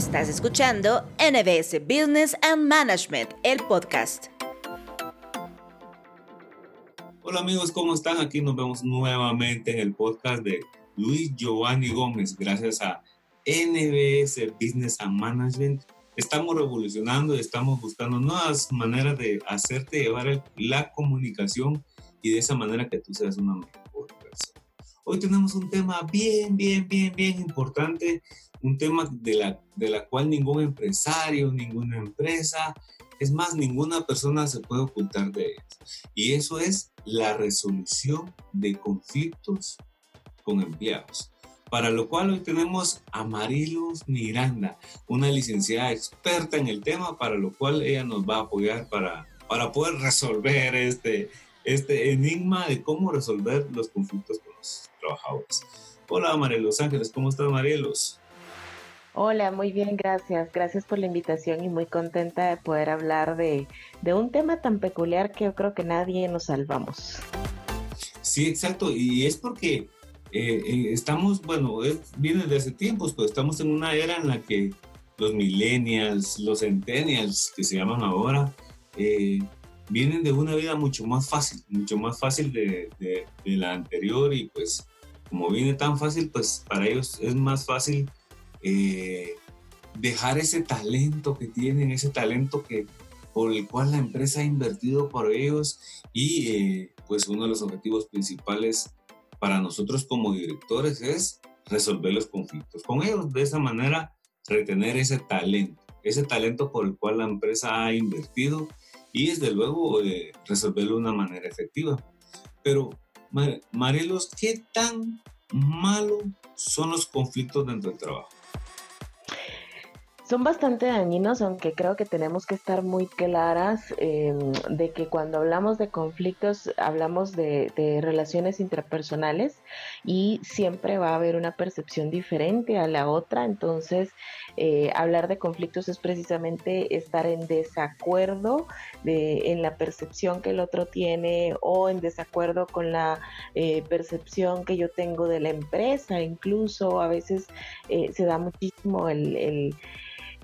Estás escuchando NBS Business and Management, el podcast. Hola amigos, ¿cómo están? Aquí nos vemos nuevamente en el podcast de Luis Giovanni Gómez, gracias a NBS Business and Management. Estamos revolucionando y estamos buscando nuevas maneras de hacerte llevar la comunicación y de esa manera que tú seas una mejor persona. Hoy tenemos un tema bien, bien, bien, bien importante un tema de la, de la cual ningún empresario, ninguna empresa, es más, ninguna persona se puede ocultar de eso. Y eso es la resolución de conflictos con empleados. Para lo cual hoy tenemos a Marilos Miranda, una licenciada experta en el tema, para lo cual ella nos va a apoyar para, para poder resolver este, este enigma de cómo resolver los conflictos con los trabajadores. Hola Marielos Ángeles, ¿cómo estás Marielos? Hola, muy bien, gracias. Gracias por la invitación y muy contenta de poder hablar de, un tema tan peculiar que yo creo que nadie nos salvamos. Sí, exacto. Y es porque eh, eh, estamos, bueno, viene desde hace tiempos, pero estamos en una era en la que los millennials, los centennials, que se llaman ahora, eh, vienen de una vida mucho más fácil, mucho más fácil de, de la anterior y pues como viene tan fácil, pues para ellos es más fácil eh, dejar ese talento que tienen, ese talento que por el cual la empresa ha invertido por ellos y eh, pues uno de los objetivos principales para nosotros como directores es resolver los conflictos con ellos, de esa manera retener ese talento, ese talento por el cual la empresa ha invertido y desde luego eh, resolverlo de una manera efectiva. Pero, Marelos, ¿qué tan malo son los conflictos dentro del trabajo? Son bastante dañinos, aunque creo que tenemos que estar muy claras em, de que cuando hablamos de conflictos hablamos de, relaciones interpersonales y siempre va a haber una percepción diferente a la otra. Entonces, eh, hablar de conflictos es precisamente estar en desacuerdo de, en la percepción que el otro tiene o en desacuerdo con la eh, percepción que yo tengo de la empresa. Incluso a veces eh, se da muchísimo el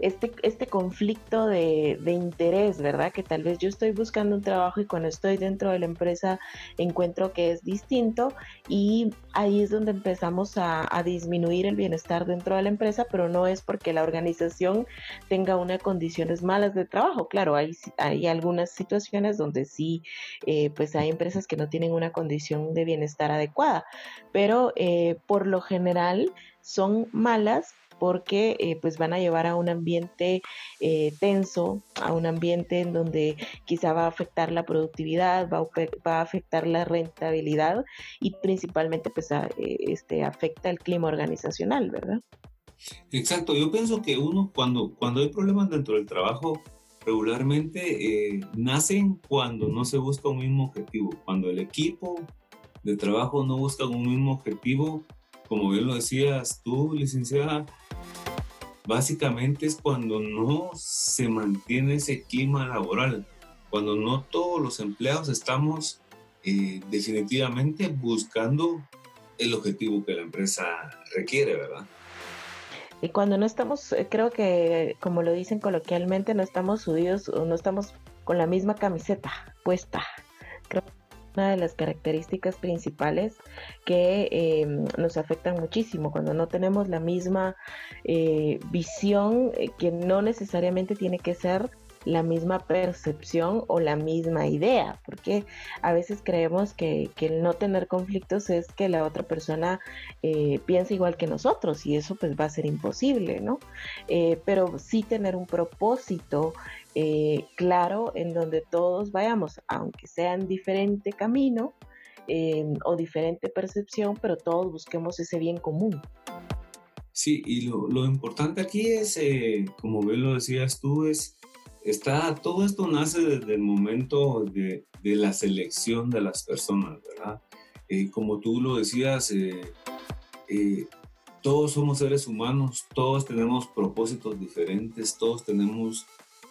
este, este conflicto de, interés, ¿verdad? Que tal vez yo estoy buscando un trabajo y cuando estoy dentro de la empresa encuentro que es distinto y ahí es donde empezamos a, disminuir el bienestar dentro de la empresa, pero no es porque la organización tenga unas condiciones malas de trabajo. Claro, hay, hay algunas situaciones donde sí, eh, pues hay empresas que no tienen una condición de bienestar adecuada, pero eh, por lo general son malas porque eh, pues van a llevar a un ambiente eh, tenso, a un ambiente en donde quizá va a afectar la productividad, va a, afectar la rentabilidad y principalmente pues eh, este, afecta el clima organizacional, ¿verdad? Exacto, yo pienso que uno cuando, cuando hay problemas dentro del trabajo, regularmente nacen cuando no se busca un mismo objetivo, cuando el equipo de trabajo no busca un mismo objetivo, como bien lo decías tú, licenciada, básicamente es cuando no se mantiene ese clima laboral, cuando no todos los empleados estamos eh, definitivamente buscando el objetivo que la empresa requiere, ¿verdad? Y cuando no estamos, eh, creo que como lo dicen coloquialmente, no estamos subidos no estamos con la misma camiseta puesta. Creo una de las características principales que em, nos afectan muchísimo cuando no tenemos la misma eh, visión eh, que no necesariamente tiene que ser la misma percepción o la misma idea, porque a veces creemos que, el no tener conflictos es que la otra persona eh, piensa igual que nosotros y eso pues va a ser imposible, ¿no? pero sí tener un propósito eh, claro en donde todos vayamos, aunque sean diferente camino em, o diferente percepción, pero todos busquemos ese bien común. Sí, y lo, importante aquí es, eh, como bien lo decías tú, es, está, todo esto nace desde el momento de, de la selección de las personas, ¿verdad? Eh, como tú lo decías, todos somos seres humanos, todos tenemos propósitos diferentes, todos tenemos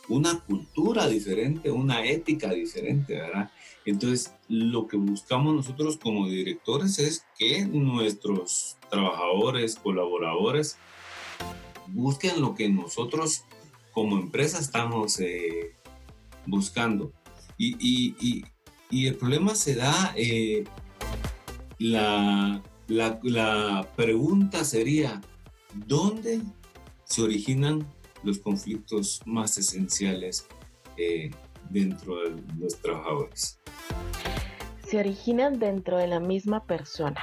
una cultura diferente, una ética diferente, ¿verdad? Entonces, lo que buscamos nosotros como directores es que nuestros trabajadores, colaboradores, busquen lo que nosotros como empresa estamos eh, buscando. Y, y, y, y, el problema se da, eh, la, la, la pregunta sería, ¿dónde se originan los conflictos más esenciales eh, dentro de los trabajadores? Se originan dentro de la misma persona.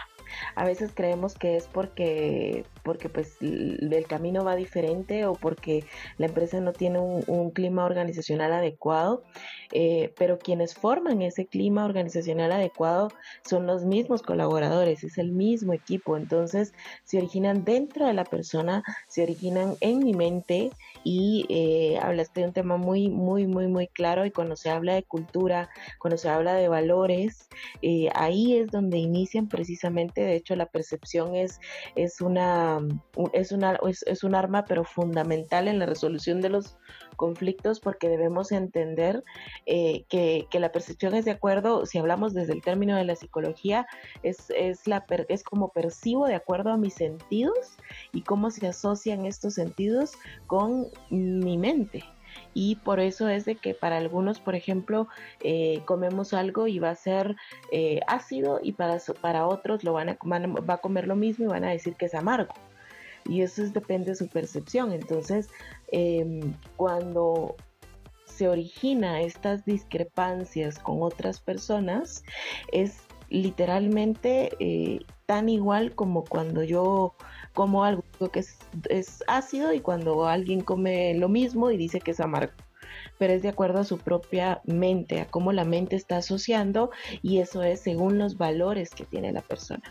A veces creemos que es porque, porque pues el camino va diferente o porque la empresa no tiene un, clima organizacional adecuado, eh, pero quienes forman ese clima organizacional adecuado son los mismos colaboradores, es el mismo equipo, entonces se originan dentro de la persona, se originan en mi mente y eh, hablaste de un tema muy, muy, muy, muy claro y cuando se habla de cultura, cuando se habla de valores, eh, ahí es donde inician precisamente, de hecho la percepción es, es, una, es, una, es, un arma pero fundamental en la resolución de los conflictos porque debemos entender eh, que, la percepción es de acuerdo, si hablamos desde el término de la psicología, es, es, la, es como percibo de acuerdo a mis sentidos y cómo se asocian estos sentidos con mi mente y por eso es de que para algunos, por ejemplo, eh, comemos algo y va a ser eh, ácido y para, para otros lo van a, va a comer lo mismo y van a decir que es amargo. Y eso depende de su percepción. Entonces, em, cuando se origina estas discrepancias con otras personas, es literalmente eh, tan igual como cuando yo como algo que es, ácido y cuando alguien come lo mismo y dice que es amargo pero es de acuerdo a su propia mente, a cómo la mente está asociando y eso es según los valores que tiene la persona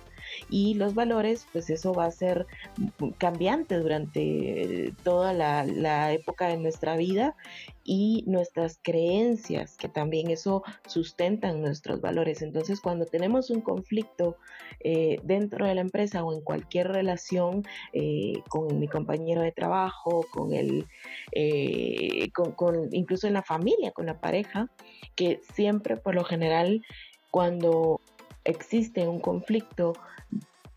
y los valores, pues eso va a ser cambiante durante toda la, época de nuestra vida y nuestras creencias, que también eso sustentan nuestros valores. Entonces, cuando tenemos un conflicto eh, dentro de la empresa o en cualquier relación eh, con mi compañero de trabajo, con el, eh, con, incluso en la familia, con la pareja, que siempre por lo general cuando existe un conflicto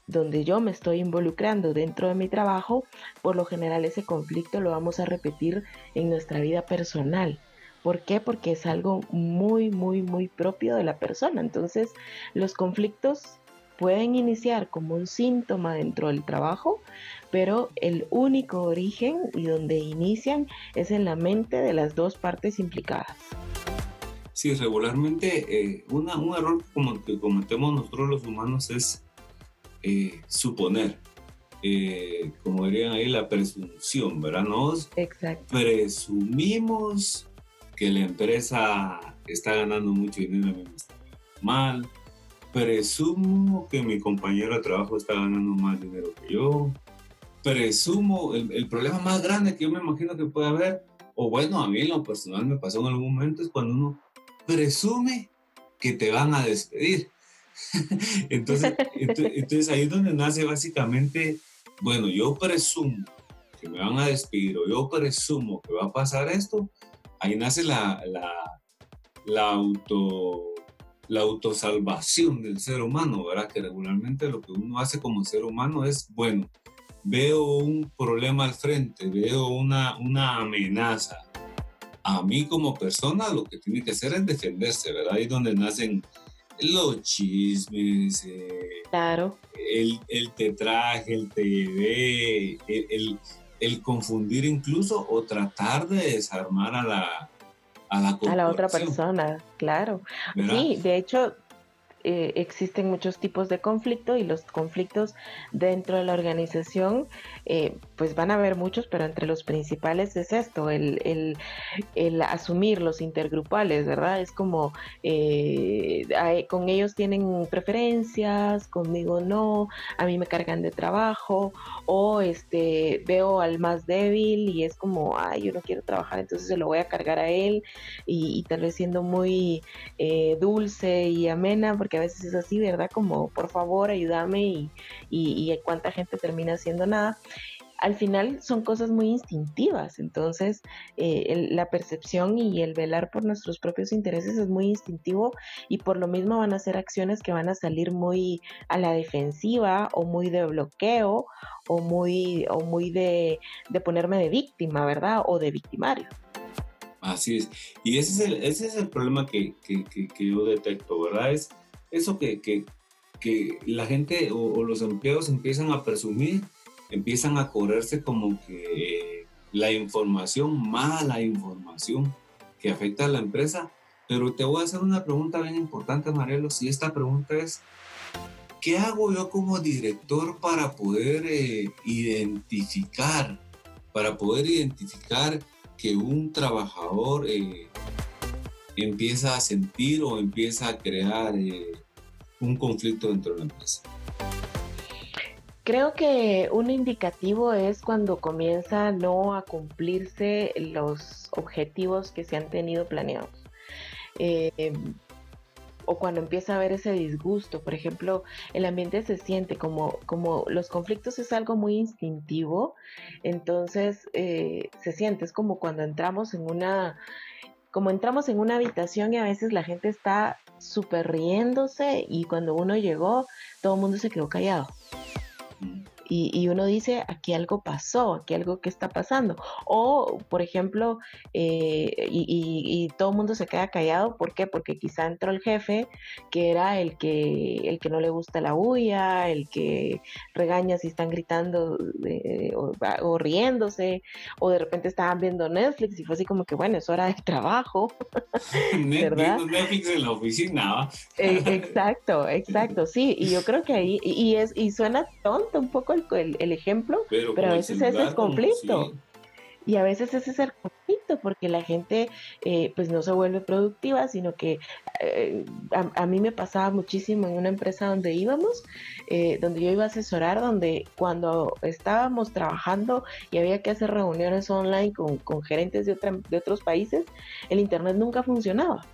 donde yo me estoy involucrando dentro de mi trabajo, por lo general ese conflicto lo vamos a repetir en nuestra vida personal. ¿Por qué? Porque es algo muy, muy, muy propio de la persona. Entonces, los conflictos pueden iniciar como un síntoma dentro del trabajo, pero el único origen y donde inician es en la mente de las dos partes implicadas. Sí, regularmente eh, un error como que cometemos nosotros los humanos es eh, suponer, eh, como dirían ahí, la presunción, ¿verdad? Nos presumimos que la empresa está ganando mucho dinero, y está mal. Presumo que mi compañero de trabajo está ganando más dinero que yo. Presumo, el, el problema más grande que yo me imagino que puede haber, o bueno, a mí en lo personal me pasó en algún momento, es cuando uno presume que te van a despedir. entonces, entonces, ahí es donde nace básicamente, bueno, yo presumo que me van a despedir o yo presumo que va a pasar esto, ahí nace la, la, la auto la autosalvación del ser humano, ¿verdad? Que regularmente lo que uno hace como ser humano es, bueno, veo un problema al frente, veo una, una amenaza, a mí como persona lo que tiene que hacer es defenderse, ¿verdad? Ahí es donde nacen los chismes, eh, claro. el, el, te traje, el te llevé, el, el, confundir incluso o tratar de desarmar a la, a la, a la otra persona, claro. Sí, de hecho, eh, existen muchos tipos de conflicto y los conflictos dentro de la organización, eh, pues van a haber muchos, pero entre los principales es esto, el, el, el asumir los intergrupales, ¿verdad? Es como eh, con ellos tienen preferencias, conmigo no, a mí me cargan de trabajo, o este veo al más débil y es como, ay, yo no quiero trabajar, entonces se lo voy a cargar a él, y, y tal vez siendo muy dulce y amena, porque a veces es así, ¿verdad? Como, por favor, ayúdame y, y, cuánta gente termina haciendo nada. al final son cosas muy instintivas, entonces eh, la percepción y el velar por nuestros propios intereses es muy instintivo y por lo mismo van a ser acciones que van a salir muy a la defensiva o muy de bloqueo o muy, o muy de, ponerme de víctima, ¿verdad? O de victimario. Así es. Y ese es el, ese es el problema que, yo detecto, ¿verdad? Es eso que, que, la gente o, los empleados empiezan a presumir empiezan a correrse como que la información, mala información que afecta a la empresa. Pero te voy a hacer una pregunta bien importante, Marielo. Si esta pregunta es, ¿qué hago yo como director para poder eh, identificar, para poder identificar que un trabajador eh, empieza a sentir o empieza a crear eh, un conflicto dentro de la empresa? Creo que un indicativo es cuando comienza no a cumplirse los objetivos que se han tenido planeados. Em, o cuando empieza a haber ese disgusto, por ejemplo, el ambiente se siente como, como los conflictos es algo muy instintivo, entonces eh, se siente, es como cuando entramos en una, como entramos en una habitación y a veces la gente está súper riéndose y cuando uno llegó, todo el mundo se quedó callado y, uno dice, aquí algo pasó, aquí algo que está pasando. O, por ejemplo, eh, y, todo el mundo se queda callado, ¿por qué? Porque quizá entró el jefe, que era el que, el que no le gusta la bulla, el que regaña si están gritando eh, o, riéndose, o de repente estaban viendo Netflix y fue así como que, bueno, es hora de trabajo. ¿verdad? Netflix en la oficina. Eh, exacto, exacto, sí, y yo creo que ahí, y, es, y suena tonto un poco el, ejemplo, pero, a veces ese es el conflicto. Y a veces ese es el conflicto porque la gente eh, pues no se vuelve productiva, sino que eh, a, mí me pasaba muchísimo en una empresa donde íbamos, eh, donde yo iba a asesorar, donde cuando estábamos trabajando y había que hacer reuniones online con, con gerentes de, de otros países, el Internet nunca funcionaba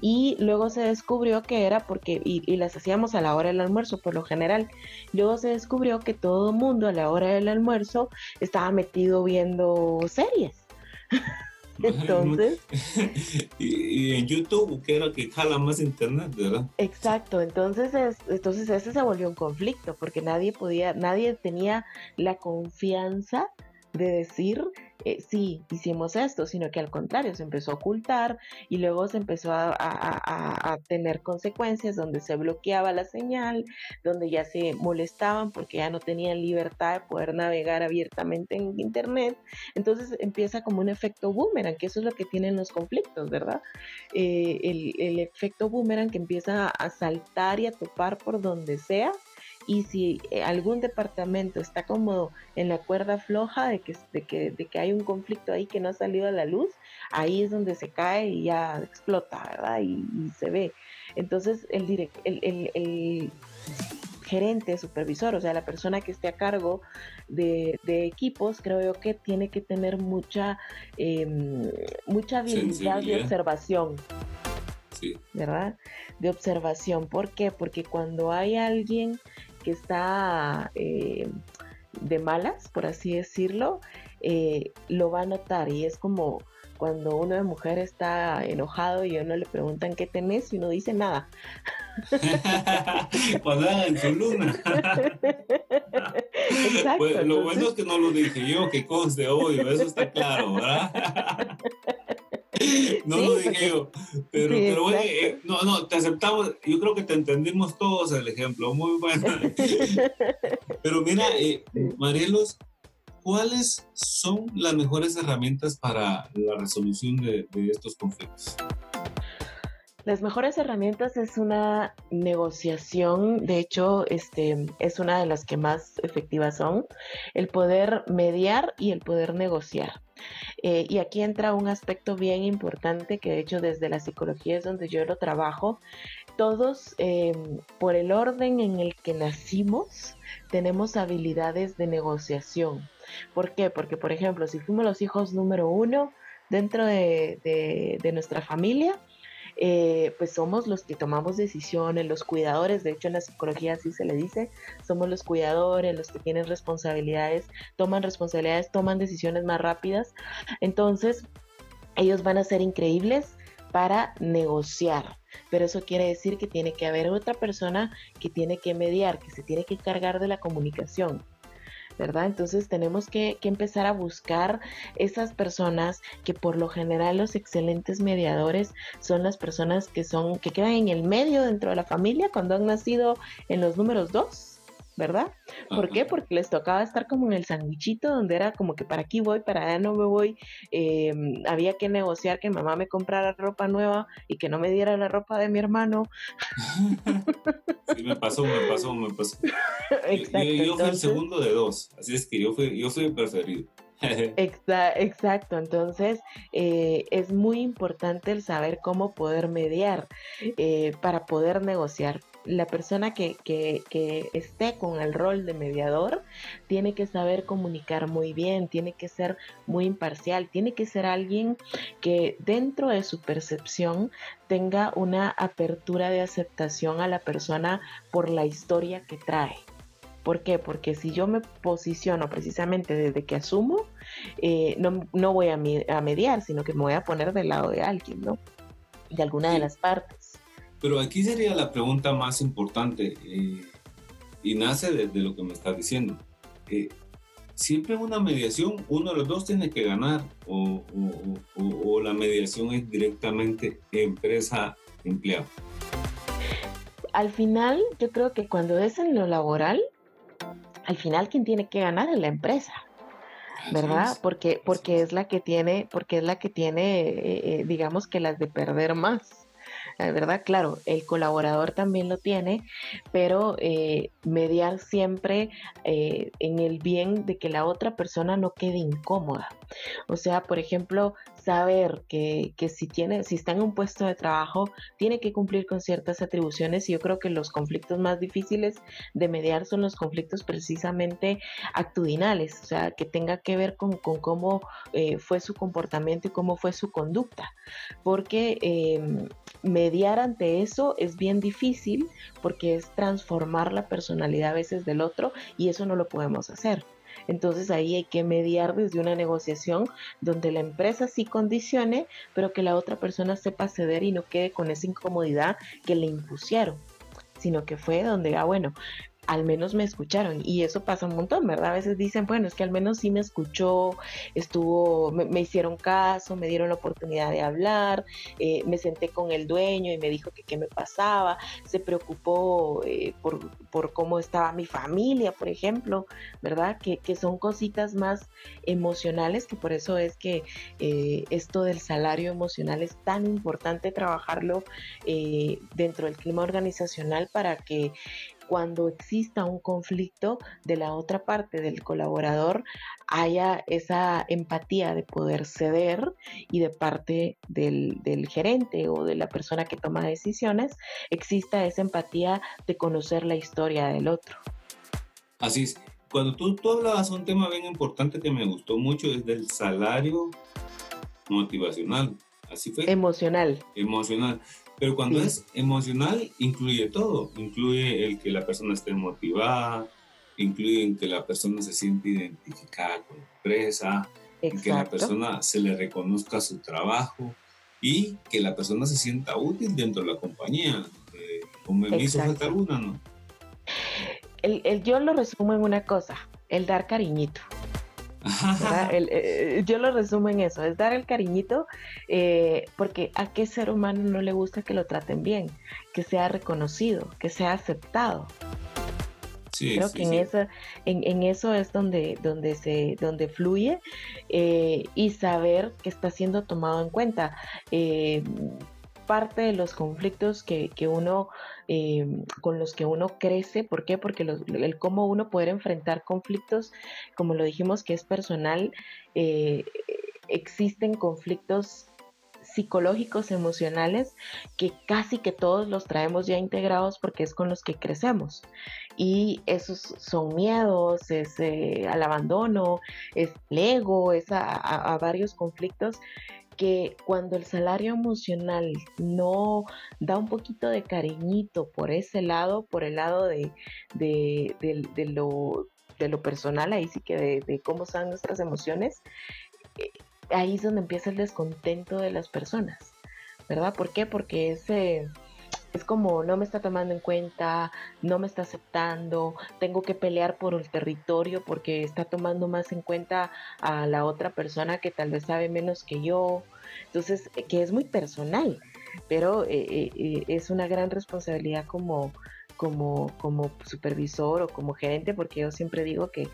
y luego se descubrió que era porque, y, las hacíamos a la hora del almuerzo por lo general, luego se descubrió que todo el mundo a la hora del almuerzo estaba metido viendo series. Entonces. y, en YouTube, que era que jala más internet, ¿verdad? Exacto. Entonces, entonces ese se volvió un conflicto porque nadie podía, nadie tenía la confianza de decir eh, sí, hicimos esto, sino que al contrario, se empezó a ocultar y luego se empezó a, tener consecuencias donde se bloqueaba la señal, donde ya se molestaban porque ya no tenían libertad de poder navegar abiertamente en Internet. Entonces empieza como un efecto boomerang, que eso es lo que tienen los conflictos, ¿verdad? Eh, el, el efecto boomerang que empieza a saltar y a topar por donde sea y si eh, algún departamento está como en la cuerda floja de que, de que, de que hay un conflicto ahí que no ha salido a la luz, ahí es donde se cae y ya explota, ¿verdad? Y, se ve. Entonces el, el, el, gerente, supervisor, o sea, la persona que esté a cargo de, equipos, creo yo que tiene que tener mucha, em, mucha habilidad de observación. Sí. ¿Verdad? De observación. ¿Por qué? Porque cuando hay alguien que está eh, de malas, por así decirlo, eh, lo va a notar y es como cuando una mujer está enojado y uno le preguntan qué tenés y uno dice nada. cuando en su luna. Exacto, pues, lo bueno es que no lo dije yo, que conste obvio, eso está claro, ¿verdad? no lo dije yo. Pero, pero bueno, eh, no, no, te aceptamos. Yo creo que te entendimos todos el ejemplo. Muy bueno. pero mira, eh, Marielos, ¿cuáles son las mejores herramientas para la resolución de, de estos conflictos? Las mejores herramientas es una negociación, de hecho, este es una de las que más efectivas son, el poder mediar y el poder negociar. Eh, y aquí entra un aspecto bien importante que de hecho desde la psicología es donde yo lo trabajo. Todos, em, por el orden en el que nacimos, tenemos habilidades de negociación. ¿Por qué? Porque, por ejemplo, si fuimos los hijos número uno dentro de nuestra familia, eh, pues somos los que tomamos decisiones, los cuidadores, de hecho en la psicología así se le dice, somos los cuidadores, los que tienen responsabilidades, toman responsabilidades, toman decisiones más rápidas. Entonces, ellos van a ser increíbles para negociar. Pero eso quiere decir que tiene que haber otra persona que tiene que mediar, que se tiene que cargar de la comunicación. ¿Verdad? Entonces tenemos que, empezar a buscar esas personas que por lo general los excelentes mediadores son las personas que son, que quedan en el medio dentro de la familia cuando han nacido en los números dos ¿verdad? ¿Por qué? Porque les tocaba estar como en el sandwichito donde era como que para aquí voy, para allá no me voy. Em, había que negociar que mamá me comprara ropa nueva y que no me diera la ropa de mi hermano. sí, me pasó, me pasó, me pasó. Exacto, yo, fui el segundo de dos, así es que yo fui, yo fui el preferido. Exacto, entonces eh, es muy importante el saber cómo poder mediar eh, para poder negociar la persona que, esté con el rol de mediador tiene que saber comunicar muy bien, tiene que ser muy imparcial, tiene que ser alguien que dentro de su percepción tenga una apertura de aceptación a la persona por la historia que trae. ¿Por qué? Porque si yo me posiciono precisamente desde que asumo, eh, no, voy a, mediar, sino que me voy a poner del lado de alguien, ¿no? De alguna de las partes. Pero aquí sería la pregunta más importante eh, y nace desde lo que me estás diciendo. Eh, siempre en una mediación uno de los dos tiene que ganar o, la mediación es directamente empresa-empleado. Al final, yo creo que cuando es en lo laboral, al final quien tiene que ganar es la empresa. ¿verdad? Porque, porque es. la que tiene, porque es la que tiene, eh, digamos que las de perder más. ¿Verdad? Claro, el colaborador también lo tiene, pero eh, mediar siempre eh, en el bien de que la otra persona no quede incómoda. O sea, por ejemplo, saber que, si tiene, si está en un puesto de trabajo, tiene que cumplir con ciertas atribuciones y yo creo que los conflictos más difíciles de mediar son los conflictos precisamente actitudinales, o sea, que tenga que ver con, cómo eh, fue su comportamiento y cómo fue su conducta, porque em, mediar ante eso es bien difícil porque es transformar la personalidad a veces del otro y eso no lo podemos hacer. Entonces ahí hay que mediar desde una negociación donde la empresa sí condicione, pero que la otra persona sepa ceder y no quede con esa incomodidad que le impusieron sino que fue donde, ah, bueno, al menos me escucharon. Y eso pasa un montón, ¿verdad? A veces dicen, bueno, es que al menos sí me escuchó, estuvo, me, hicieron caso, me dieron la oportunidad de hablar, eh, me senté con el dueño y me dijo que qué me pasaba, se preocupó eh, por, cómo estaba mi familia, por ejemplo, ¿verdad? Que, son cositas más emocionales, que por eso es que eh, esto del salario emocional es tan importante trabajarlo dentro del clima organizacional para que cuando exista un conflicto de la otra parte del colaborador haya esa empatía de poder ceder y de parte del, gerente o de la persona que toma decisiones exista esa empatía de conocer la historia del otro. Así es. Cuando tú, tú hablabas un tema bien importante que me gustó mucho es del salario motivacional. Así fue. Emocional. Emocional. Pero cuando es emocional, incluye todo. Incluye el que la persona esté motivada, incluye que la persona se siente identificada con la empresa, que la persona se le reconozca su trabajo y que la persona se sienta útil dentro de la compañía. Eh, como me hizo falta alguna, ¿no? el, yo lo resumo en una cosa, el dar cariñito. Eh, yo lo resumo en eso, es dar el cariñito, eh, porque a qué ser humano no le gusta que lo traten bien, que sea reconocido, que sea aceptado. Creo que en, Eso, en, eso es donde, donde, se, donde fluye eh, y saber que está siendo tomado en cuenta parte de los conflictos que, uno, eh, con los que uno crece. ¿Por qué? Porque el cómo uno puede enfrentar conflictos, como lo dijimos que es personal, eh, existen conflictos psicológicos, emocionales, que casi que todos los traemos ya integrados porque es con los que crecemos. Y esos son miedos, es eh, al abandono, es el ego, es a varios conflictos que cuando el salario emocional no da un poquito de cariñito por ese lado, por el lado de, lo, de lo personal, ahí sí que de, cómo son nuestras emociones, eh, ahí es donde empieza el descontento de las personas, ¿verdad? ¿Por qué? Porque ese es como no me está tomando en cuenta, no me está aceptando, tengo que pelear por el territorio porque está tomando más en cuenta a la otra persona que tal vez sabe menos que yo. Entonces, eh, que es muy personal, pero eh, eh, es una gran responsabilidad como, como, como supervisor o como gerente, porque yo siempre digo que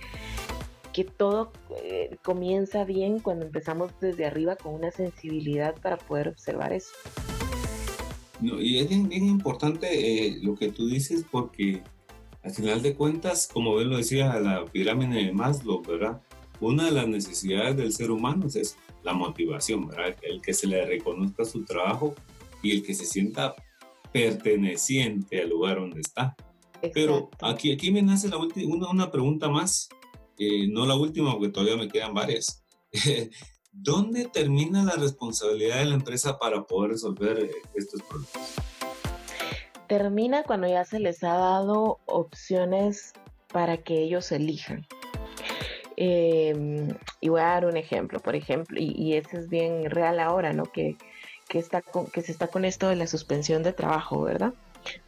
que todo comienza bien cuando empezamos desde arriba con una sensibilidad para poder observar eso y es bien, importante eh, lo que tú dices porque al final de cuentas, como bien lo decía la pirámide de Maslow, ¿verdad? Una de las necesidades del ser humano es la motivación, ¿verdad? El que se le reconozca su trabajo y el que se sienta perteneciente al lugar donde está. Pero aquí, aquí me nace la una, una pregunta más, eh, no la última porque todavía me quedan varias. ¿Dónde termina la responsabilidad de la empresa para poder resolver eh, estos problemas? Termina cuando ya se les ha dado opciones para que ellos elijan. Em, y voy a dar un ejemplo, por ejemplo, y, ese es bien real ahora, ¿no? Que, está que se está con esto de la suspensión de trabajo, ¿verdad?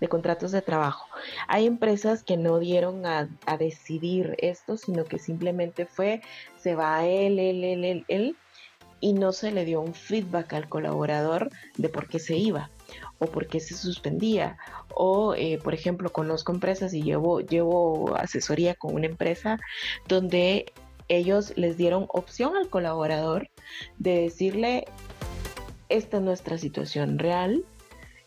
de contratos de trabajo. Hay empresas que no dieron a, a, decidir esto, sino que simplemente fue, se va él, él, él, él, él, y no se le dio un feedback al colaborador de por qué se iba o por qué se suspendía. O, eh, por ejemplo, conozco empresas y llevo, llevo asesoría con una empresa donde ellos les dieron opción al colaborador de decirle, esta es nuestra situación real,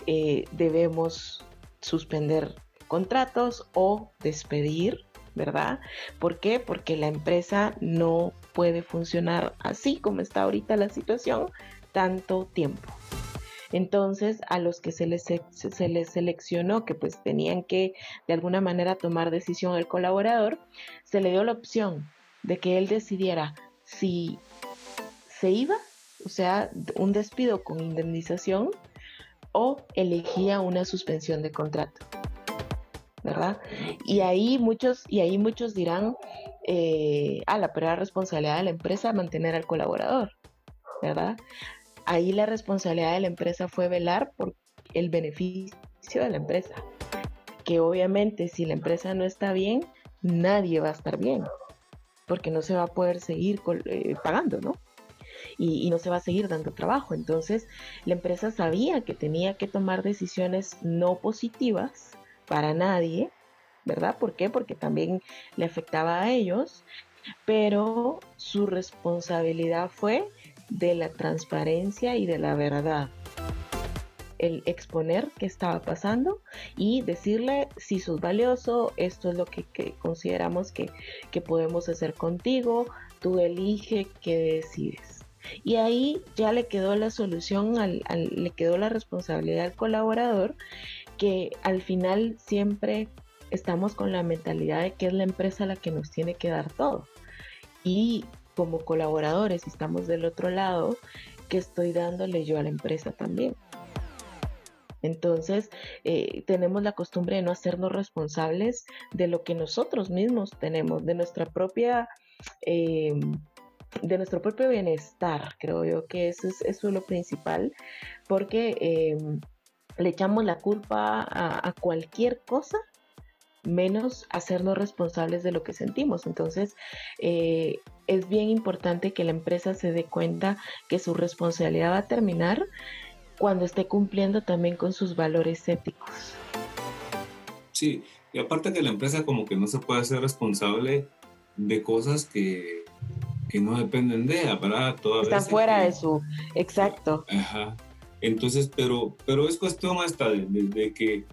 eh, debemos suspender contratos o despedir ¿verdad? ¿Por qué? Porque la empresa no puede funcionar así como está ahorita la situación tanto tiempo. Entonces, a los que se les, se les seleccionó, que pues tenían que de alguna manera tomar decisión el colaborador, se le dio la opción de que él decidiera si se iba, o sea, un despido con indemnización, o elegía una suspensión de contrato. ¿Verdad? Y ahí muchos, y ahí muchos dirán, eh, ah, la pero responsabilidad de la empresa mantener al colaborador, ¿verdad? Ahí la responsabilidad de la empresa fue velar por el beneficio de la empresa, que obviamente si la empresa no está bien, nadie va a estar bien, porque no se va a poder seguir eh, pagando, ¿no? Y, no se va a seguir dando trabajo. Entonces, la empresa sabía que tenía que tomar decisiones no positivas para nadie, ¿verdad? ¿Por qué? Porque también le afectaba a ellos, pero su responsabilidad fue de la transparencia y de la verdad. El exponer qué estaba pasando y decirle si sos valioso, esto es lo que, consideramos que, podemos hacer contigo, tú elige qué decides. Y ahí ya le quedó la solución, le quedó la responsabilidad al colaborador que al final siempre estamos con la mentalidad de que es la empresa la que nos tiene que dar todo. Y como colaboradores, estamos del otro lado, que estoy dándole yo a la empresa también? Entonces, eh, tenemos la costumbre de no hacernos responsables de lo que nosotros mismos tenemos, de nuestra propia, eh, de nuestro propio bienestar. Creo yo que eso es, eso lo principal, porque eh, le echamos la culpa a, cualquier cosa menos hacernos responsables de lo que sentimos. Entonces, eh, es bien importante que la empresa se dé cuenta que su responsabilidad va a terminar cuando esté cumpliendo también con sus valores éticos. Sí, y aparte que la empresa como que no se puede hacer responsable de cosas que, que no dependen de ella, ¿verdad? Están fuera de su, exacto. Ajá. Entonces, pero, pero es cuestión hasta de, que,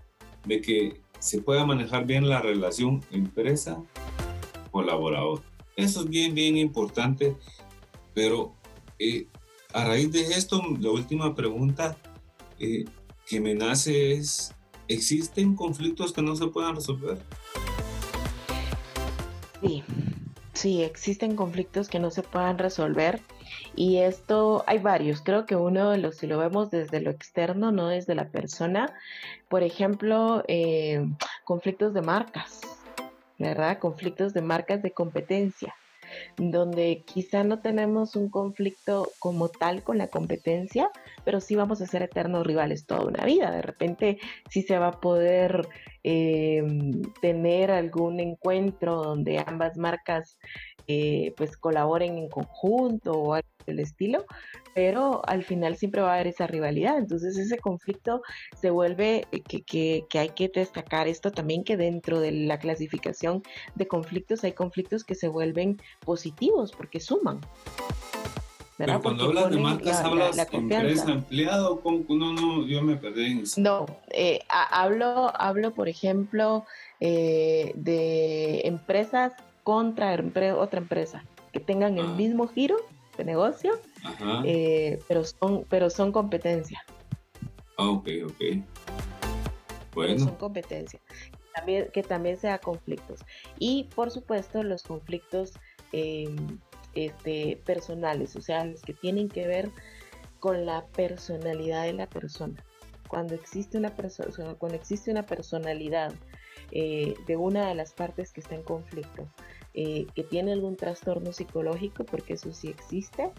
de que se pueda manejar bien la relación empresa-colaborador. Eso es bien, bien importante, pero eh, a raíz de esto, la última pregunta eh, que me nace es, ¿existen conflictos que no se puedan resolver? Sí, sí, existen conflictos que no se puedan resolver Y esto hay varios, creo que uno de los, si lo vemos desde lo externo, no desde la persona, por ejemplo, eh, conflictos de marcas, ¿verdad? Conflictos de marcas de competencia donde quizá no tenemos un conflicto como tal con la competencia, pero sí vamos a ser eternos rivales toda una vida. De repente sí se va a poder em, tener algún encuentro donde ambas marcas eh, pues colaboren en conjunto o algo del estilo, pero al final siempre va a haber esa rivalidad. Entonces ese conflicto se vuelve eh, que, hay que destacar esto también que dentro de la clasificación de conflictos hay conflictos que se vuelven positivos porque suman. Pero cuando hablas de marcas, hablas de empresa, empleado, no, no, yo me perdí en eso. No, eh, hablo, hablo, por ejemplo, eh, de empresas contra otra empresa que tengan el ah. mismo giro de negocio, eh, pero, son, pero son competencia. Ah, ok, ok. Bueno. son competencia. También, que también sea conflictos. Y por supuesto los conflictos em, este, personales, o sea, los que tienen que ver con la personalidad de la persona. Cuando existe una, persona cuando existe una personalidad eh, de una de las partes que está en conflicto, eh, que tiene algún trastorno psicológico, porque eso sí existe,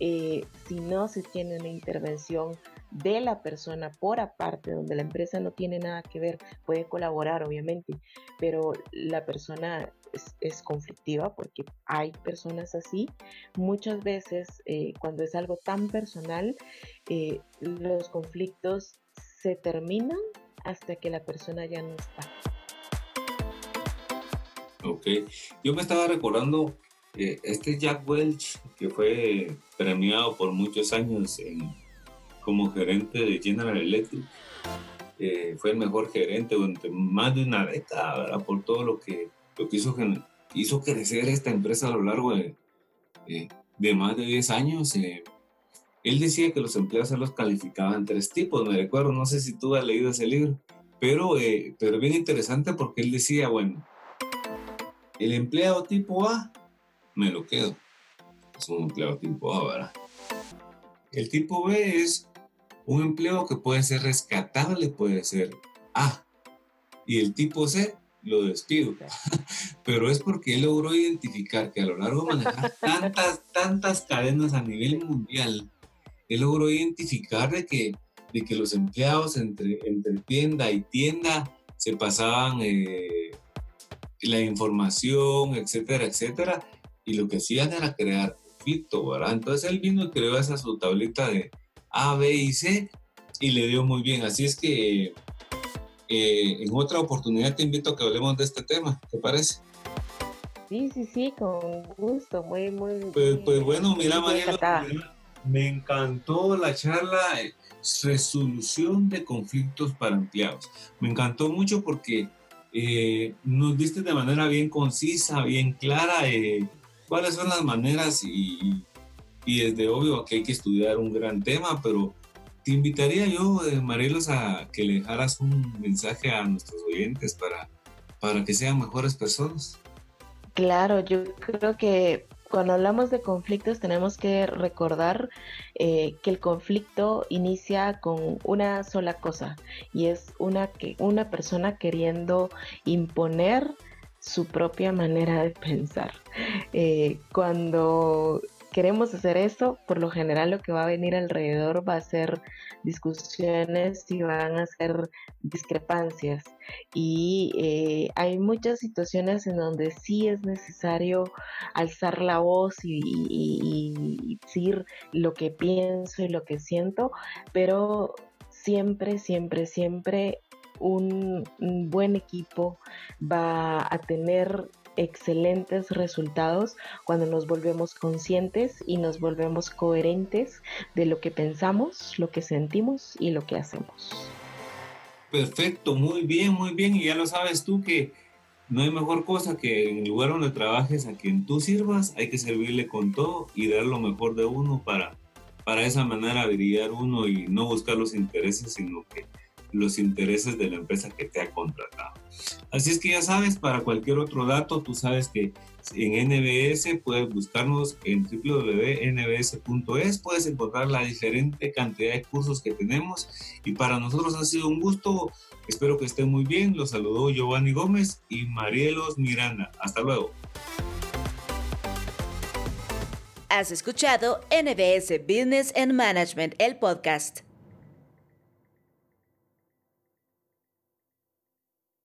eh, si no se tiene una intervención de la persona por aparte, donde la empresa no tiene nada que ver, puede colaborar obviamente, pero la persona es, conflictiva porque hay personas así. Muchas veces eh, cuando es algo tan personal, los conflictos se terminan hasta que la persona ya no está. Ok, yo me estaba recordando eh, este Jack Welch, que fue premiado por muchos años como gerente de General Electric. Eh, fue el mejor gerente durante más de una década, Por todo lo que, lo que hizo, hizo crecer esta empresa a lo largo de, de más de 10 años. Eh, él decía que los empleados se los calificaban tres tipos, me recuerdo, no sé si tú has leído ese libro, pero, pero bien interesante porque él decía, bueno, el empleado tipo A, me lo quedo. Es un empleado tipo A, ¿verdad? El tipo B es un empleo que puede ser rescatable, puede ser A. Y el tipo C lo despido. Pero es porque él logró identificar que a lo largo de manejar tantas, tantas cadenas a nivel mundial, él logró identificar de que, de que los empleados entre, entre tienda y tienda se pasaban eh, la información, etcétera, etcétera. Y lo que hacían era crear conflicto, ¿verdad? Entonces él vino y creó esa su tablita de A, B y C y le dio muy bien. Así es que eh, en otra oportunidad te invito a que hablemos de este tema, ¿te parece? Sí, sí, sí, con gusto, muy, muy. Pues, pues bueno, mira, María, me encantó la charla resolución de conflictos para empleados. Me encantó mucho porque eh, nos diste de manera bien concisa, bien clara, eh, cuáles son las maneras y, y, desde obvio que hay que estudiar un gran tema, pero te invitaría yo, eh, Marilos, a que le dejaras un mensaje a nuestros oyentes para, para que sean mejores personas. Claro, yo creo que cuando hablamos de conflictos tenemos que recordar eh, que el conflicto inicia con una sola cosa y es una, que, una persona queriendo imponer su propia manera de pensar. Eh, cuando queremos hacer eso, por lo general lo que va a venir alrededor va a ser discusiones y van a ser discrepancias. Y eh, hay muchas situaciones en donde sí es necesario alzar la voz y, decir lo que pienso y lo que siento, pero siempre, siempre, siempre un, buen equipo va a tener excelentes resultados cuando nos volvemos conscientes y nos volvemos coherentes de lo que pensamos, lo que sentimos y lo que hacemos. Perfecto, muy bien, muy bien. Y ya lo sabes tú que no hay mejor cosa que en el lugar donde trabajes a quien tú sirvas, hay que servirle con todo y dar lo mejor de uno para, para esa manera brillar uno y no buscar los intereses, sino que los intereses de la empresa que te ha contratado. Así es que ya sabes, para cualquier otro dato, tú sabes que en NBS puedes buscarnos en www.nbs.es, puedes encontrar la diferente cantidad de cursos que tenemos y para nosotros ha sido un gusto. Espero que estén muy bien. Los saludó Giovanni Gómez y Marielos Miranda. Hasta luego. Has escuchado NBS Business and Management, el podcast.